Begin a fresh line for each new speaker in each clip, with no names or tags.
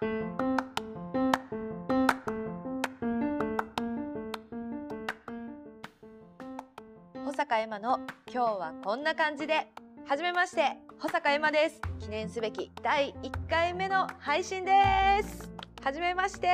保坂エマの今日はこんな感じで初めまして保坂エマです。記念すべき第1回目の配信です。初めまして、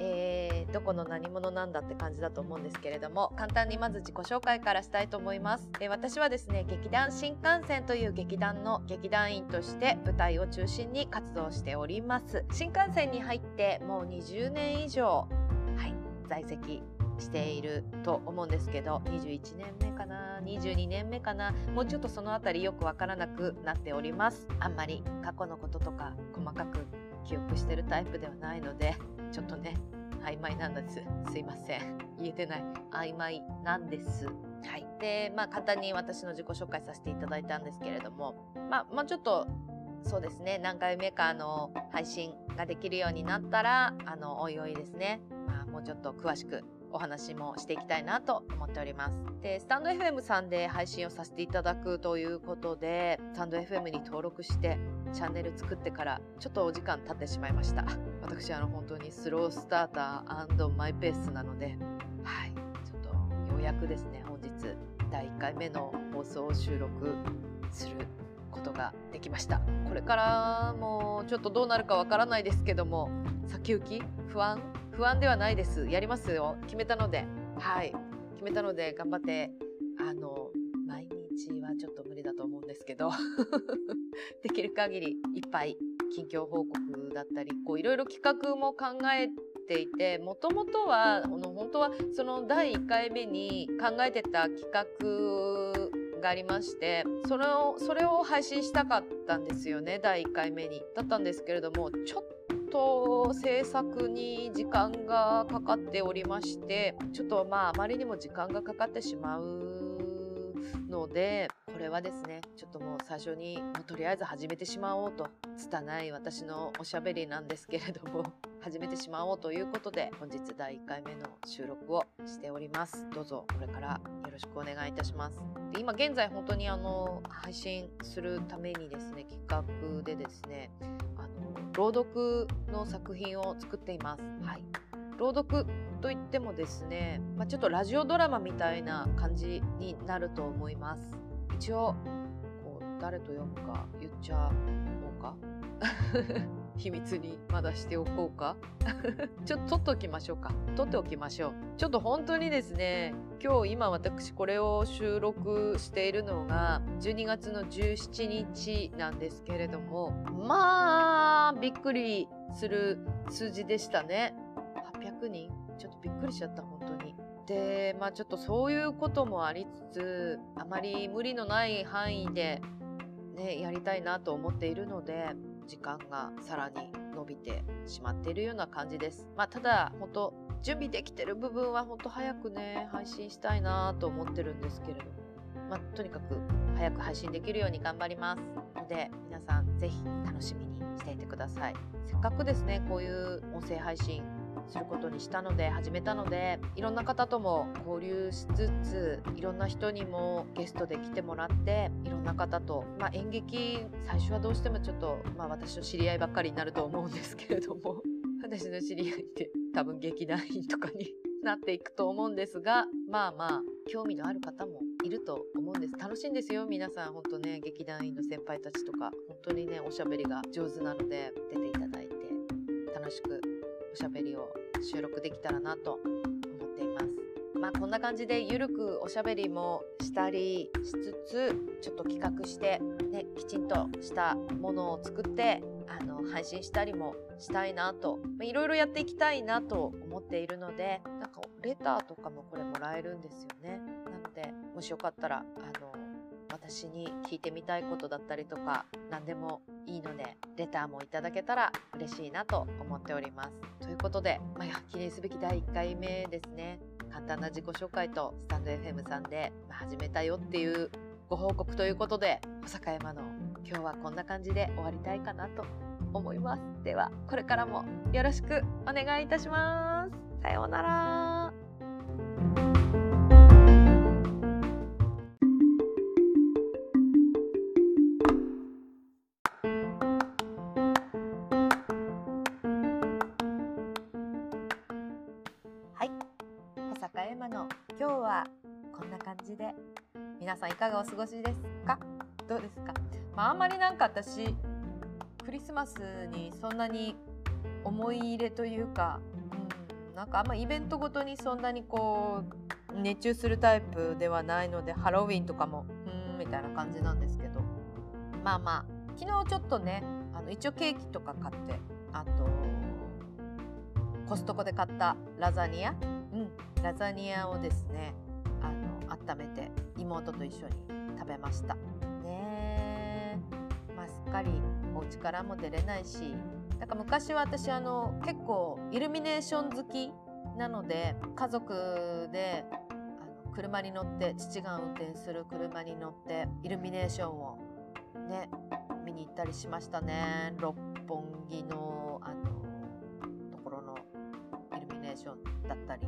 えー、どこの何者なんだって感じだと思うんですけれども簡単にまず自己紹介からしたいと思います、えー、私はですね劇団新幹線という劇団の劇団員として舞台を中心に活動しております。新幹線に入ってもう20年以上はい在籍していると思うんですけど21年目かな22年目かなもうちょっとその辺りよくわからなくなっております。あんまり過去のこととか細かく記憶してるタイプではないのでちょっとね曖昧なんです。すいません。言えてない。曖昧なんです。はい。でまあ簡単に私の自己紹介させていただいたんですけれどもまあまあちょっとそうですね。何回目かの配信ができるようになったらあのおいおいですね、まあ、もうちょっと詳しくお話もしていきたいなと思っております。で、スタンド FM さんで配信をさせていただくということで、スタンド FM に登録してチャンネル作ってからちょっとお時間経ってしまいました。私、あの本当にスロースターターマイペースなので、はい、ちょっとようやくですね、本日第1回目の放送を収録することができました。これからもちょっとどうなるかわからないですけども、先行き不安不安ではないです。やりますよ。決めたので。はい。決めたので頑張って、あの、毎日はちょっと無理だと思うんですけど、できる限りいっぱい近況報告だったり、こういろいろ企画も考えていて、もともとは、あの本当はその第1回目に考えてた企画がありましてそれをそれを配信したかったんですよね第1回目に。だったんですけれどもちょっと制作に時間がかかっておりましてちょっとまああまりにも時間がかかってしまうのでこれはですねちょっともう最初にもうとりあえず始めてしまおうと拙い私のおしゃべりなんですけれども 始めてしまおうということで本日第1回目の収録をしております。どうぞこれからよろしくお願いいたします。で今現在本当にあの配信するためにですね企画でですねあの朗読の作品を作っています。はい、朗読といってもですね、まあ、ちょっとラジオドラマみたいな感じになると思います。一応こう誰と読むか言っちゃおうか。秘密にまだしておこうか。ちょっと取っておきましょうか。取っておきましょう。ちょっと本当にですね今日今私これを収録しているのが12月の17日なんですけれどもまあびっくりする数字でしたね。800人ちょっとびっくりしちゃった本当にでまあちょっとそういうこともありつつあまり無理のない範囲でねやりたいなと思っているので時間がさらに伸びてしまっているような感じです。まあ、ただ、本当準備できてる部分は本当早くね、配信したいなと思ってるんですけれども、まあ、とにかく早く配信できるように頑張りますので、皆さんぜひ楽しみにしていてください。せっかくですね、こういう音声配信することにしたので始めたのでいろんな方とも交流しつついろんな人にもゲストで来てもらっていろんな方と、まあ、演劇最初はどうしてもちょっと、まあ、私の知り合いばっかりになると思うんですけれども 私の知り合いって多分劇団員とかに なっていくと思うんですがまあまあ興味のある方もいると思うんです。楽しいんですよ皆さん。本当ね劇団員の先輩たちとか本当にねおしゃべりが上手なので出ていただいて楽しくおしゃべりを収録できたらなと思っています。まあこんな感じでゆるくおしゃべりもしたりしつつちょっと企画してねきちんとしたものを作ってあの配信したりもしたいなといろいろやっていきたいなと思っているのでなんかレターとかもこれもらえるんですよね。なのでもしよかったらあの私に聞いてみたいことだったりとか何でもいいのでレターもいただけたら嬉しいなと思っております。ということで、まあ、記念すべき第1回目ですね簡単な自己紹介とスタンド FM さんで始めたよっていうご報告ということで小坂山の今日はこんな感じで終わりたいかなと思います。ではこれからもよろしくお願いいたします。さようなら。さんいかがお過ごしですか？どうですか、まあ、あんまりなんか私クリスマスにそんなに思い入れというか、うん、なんかあんまイベントごとにそんなにこう熱中するタイプではないのでハロウィンとかもうんみたいな感じなんですけど。まあまあ昨日ちょっとねあの一応ケーキとか買ってあとコストコで買ったラザニア、うん、ラザニアをですねあの温めて妹と一緒に食べました。ねまあすっかりお家からも出れないし。なんか昔は私あの結構イルミネーション好きなので家族であの車に乗って父が運転する車に乗ってイルミネーションをね見に行ったりしましたね。六本木のあのところのイルミネーションだったり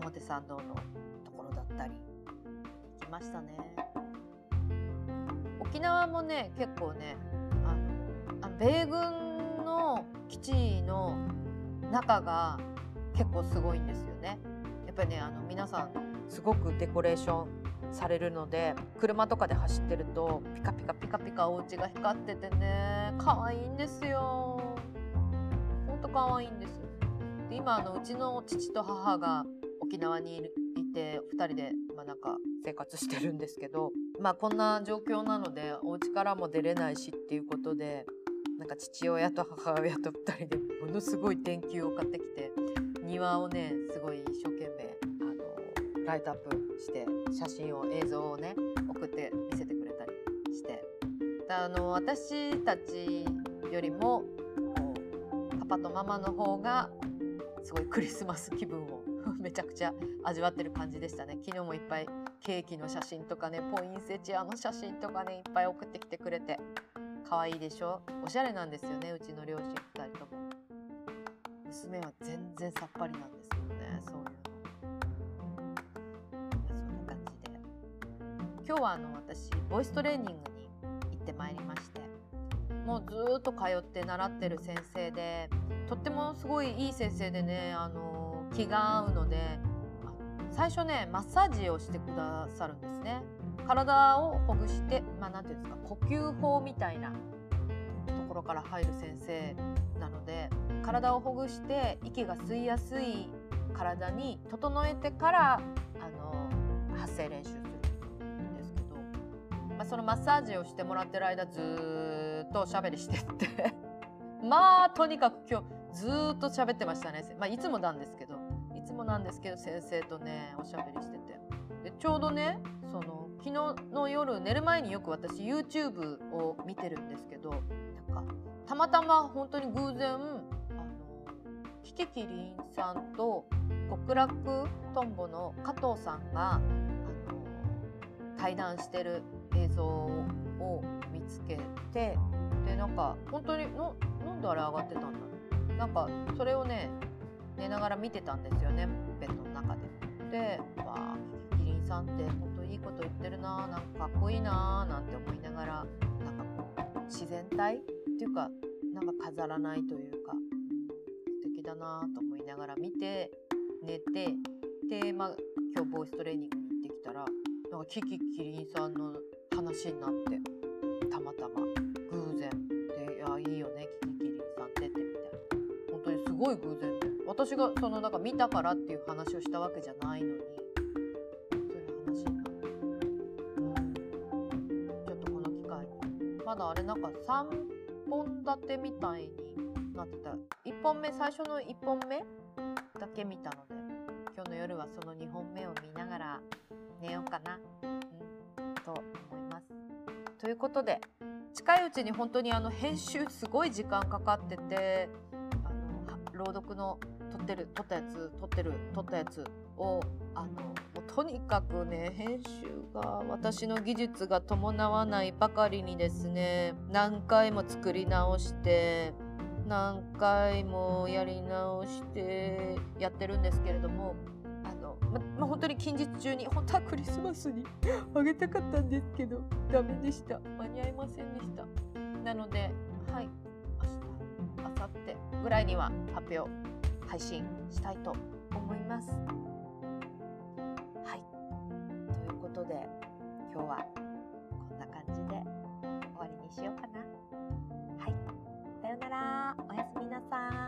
表参道のところだったり。ましたね。沖縄もね結構ねあの米軍の基地の中が結構すごいんですよね。やっぱりねあの皆さんすごくデコレーションされるので車とかで走ってるとピカピカピカピカお家が光っててね可愛いんですよ。ほんと可愛いんですで今あのうちの父と母が沖縄にいるいて2人で、まあ、なんか生活してるんですけどまあこんな状況なのでお家からも出れないしっていうことでなんか父親と母親と2人でものすごい電球を買ってきて庭をねすごい一生懸命あのライトアップして写真を映像をね送って見せてくれたりして。あの私たちよりもこうパパとママの方がすごいクリスマス気分をめちゃくちゃ味わってる感じでしたね。昨日もいっぱいケーキの写真とかねポインセチアの写真とかねいっぱい送ってきてくれて。可愛いでしょ？おしゃれなんですよねうちの両親2人とも。娘は全然さっぱりなんですよねそういうの。そんな感じで。今日はあの私ボイストレーニングに行ってまいりまして。もうずっと通って習ってる先生でとってもすごいいい先生でねあの気が合うので最初ねマッサージをしてくださるんですね。体をほぐしてまあ何て言うんですか呼吸法みたいなところから入る先生なので体をほぐして息が吸いやすい体に整えてからあの発声練習するんですけど、まあ、そのマッサージをしてもらってる間ずっとおしゃべりしてって。まあとにかく今日ずっと喋ってましたね、まあ、いつもなんですけどもなんですけど先生とねおしゃべりしてて。でちょうどねその昨日の夜寝る前によく私 YouTube を見てるんですけどなんかたまたま本当に偶然あのキキキリンさんと極楽とんぼの加藤さんがあの対談してる映像を見つけてでなんか本当にのなんであれ上がってたんだろう。なんかそれをね寝ながら見てたんですよねベッドの中で。でわあキキキリンさんって本当いいこと言ってるななんかかっこいいななんて思いながらなんかこう自然体っていうかなんか飾らないというか素敵だなと思いながら見て寝てで、まあ、今日ボイストレーニングに行ってきたらなんかキキキリンさんの話になってたまたま偶然で「いやいいよねキキキリンさんって」ってみたいな本当にすごい偶然で私がそのなんか見たからっていう話をしたわけじゃないのに。そういう話にな、ちょっとこの機会。にまだあれなんか3本立てみたいになってた。1本目最初の1本目だけ見たので今日の夜はその2本目を見ながら寝ようかな、うん、と思います。ということで近いうちに本当にあの編集すごい時間かかっててあの朗読のってる撮ったやつ撮ってる撮ったやつをあのもうとにかくね編集が私の技術が伴わないばかりにですね何回も作り直して何回もやり直してやってるんですけれどもあのまま本当に近日中に本当はクリスマスに あげたかったんですけどダメでした。間に合いませんでした。なのではい明日明後日ぐらいには発表配信したいと思います。はい、ということで今日はこんな感じで終わりにしようかな。はい、さようなら。おやすみなさい。